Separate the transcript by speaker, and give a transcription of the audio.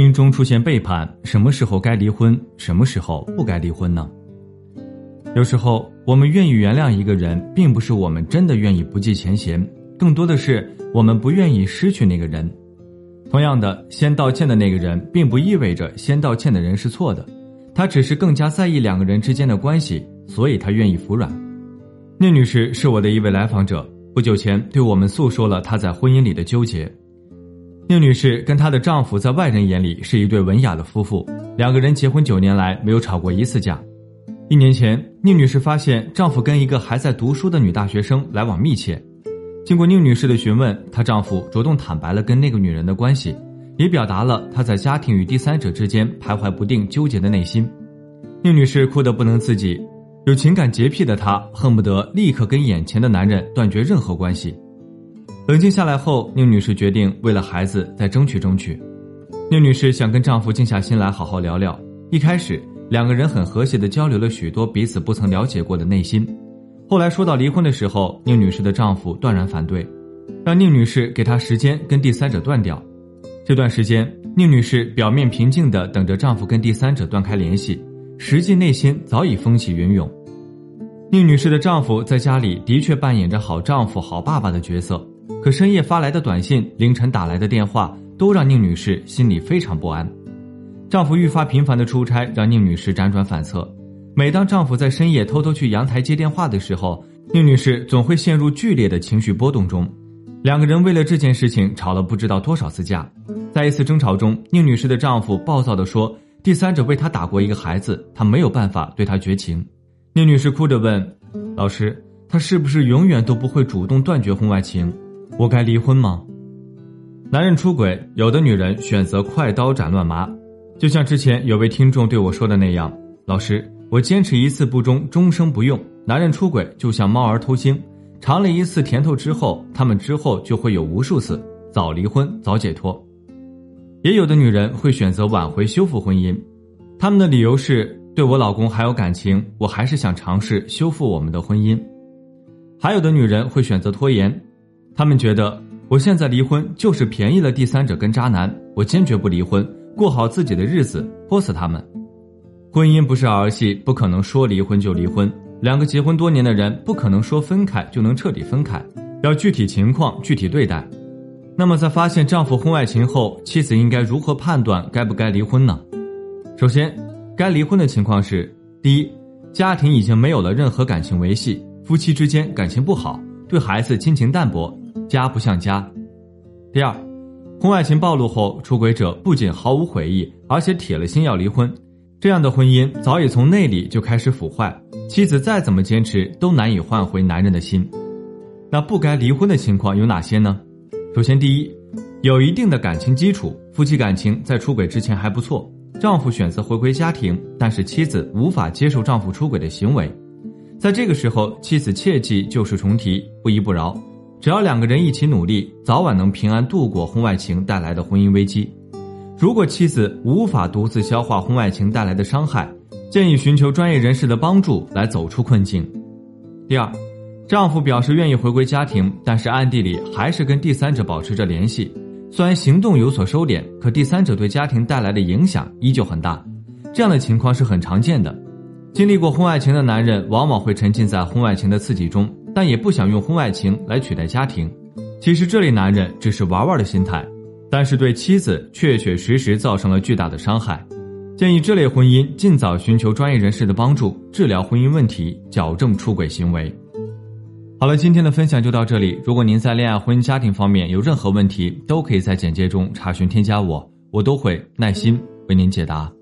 Speaker 1: 婚姻中出现背叛，什么时候该离婚，什么时候不该离婚呢？有时候，我们愿意原谅一个人，并不是我们真的愿意不计前嫌，更多的是我们不愿意失去那个人。同样的，先道歉的那个人，并不意味着先道歉的人是错的，他只是更加在意两个人之间的关系，所以他愿意服软。聂女士是我的一位来访者，不久前对我们诉说了她在婚姻里的纠结。宁女士跟她的丈夫在外人眼里是一对文雅的夫妇，两个人结婚九年来没有吵过一次架。一年前，宁女士发现丈夫跟一个还在读书的女大学生来往密切。经过宁女士的询问，她丈夫主动坦白了跟那个女人的关系，也表达了他在家庭与第三者之间徘徊不定、纠结的内心。宁女士哭得不能自己，有情感洁癖的她恨不得立刻跟眼前的男人断绝任何关系。冷静下来后，宁女士决定为了孩子再争取争取。宁女士想跟丈夫静下心来好好聊聊。一开始，两个人很和谐的交流了许多彼此不曾了解过的内心。后来说到离婚的时候，宁女士的丈夫断然反对，让宁女士给他时间跟第三者断掉。这段时间，宁女士表面平静的等着丈夫跟第三者断开联系，实际内心早已风起云涌。宁女士的丈夫在家里的确扮演着好丈夫、好爸爸的角色。可深夜发来的短信，凌晨打来的电话，都让宁女士心里非常不安。丈夫愈发频繁的出差，让宁女士辗转反侧。每当丈夫在深夜偷偷去阳台接电话的时候，宁女士总会陷入剧烈的情绪波动中。两个人为了这件事情吵了不知道多少次架。在一次争吵中，宁女士的丈夫暴躁地说：“第三者为她打过一个孩子，她没有办法对他绝情。”宁女士哭着问：“老师，他是不是永远都不会主动断绝婚外情？”我该离婚吗？男人出轨，有的女人选择快刀斩乱麻，就像之前有位听众对我说的那样：“老师，我坚持一次不忠，终生不用。”男人出轨就像猫儿偷腥，尝了一次甜头之后，他们之后就会有无数次，早离婚早解脱。也有的女人会选择挽回修复婚姻，他们的理由是对我老公还有感情，我还是想尝试修复我们的婚姻。还有的女人会选择拖延。他们觉得我现在离婚就是便宜了第三者跟渣男，我坚决不离婚，过好自己的日子，泼死他们。婚姻不是儿戏，不可能说离婚就离婚。两个结婚多年的人，不可能说分开就能彻底分开，要具体情况具体对待。那么，在发现丈夫婚外情后，妻子应该如何判断该不该离婚呢？首先，该离婚的情况是：第一，家庭已经没有了任何感情维系，夫妻之间感情不好，对孩子亲情淡薄。家不像家。第二，婚外情暴露后，出轨者不仅毫无悔意，而且铁了心要离婚。这样的婚姻早已从内里就开始腐坏，妻子再怎么坚持都难以换回男人的心。那不该离婚的情况有哪些呢？首先，第一，有一定的感情基础，夫妻感情在出轨之前还不错，丈夫选择回归家庭，但是妻子无法接受丈夫出轨的行为，在这个时候，妻子切记旧事重提，不依不饶。只要两个人一起努力，早晚能平安度过婚外情带来的婚姻危机。如果妻子无法独自消化婚外情带来的伤害，建议寻求专业人士的帮助来走出困境。第二，丈夫表示愿意回归家庭，但是暗地里还是跟第三者保持着联系。虽然行动有所收敛，可第三者对家庭带来的影响依旧很大。这样的情况是很常见的。经历过婚外情的男人，往往会沉浸在婚外情的刺激中。但也不想用婚外情来取代家庭，其实这类男人只是玩玩的心态，但是对妻子确确实实造成了巨大的伤害。建议这类婚姻尽早寻求专业人士的帮助，治疗婚姻问题，矫正出轨行为。好了，今天的分享就到这里。如果您在恋爱、婚姻、家庭方面有任何问题，都可以在简介中查询添加我，我都会耐心为您解答。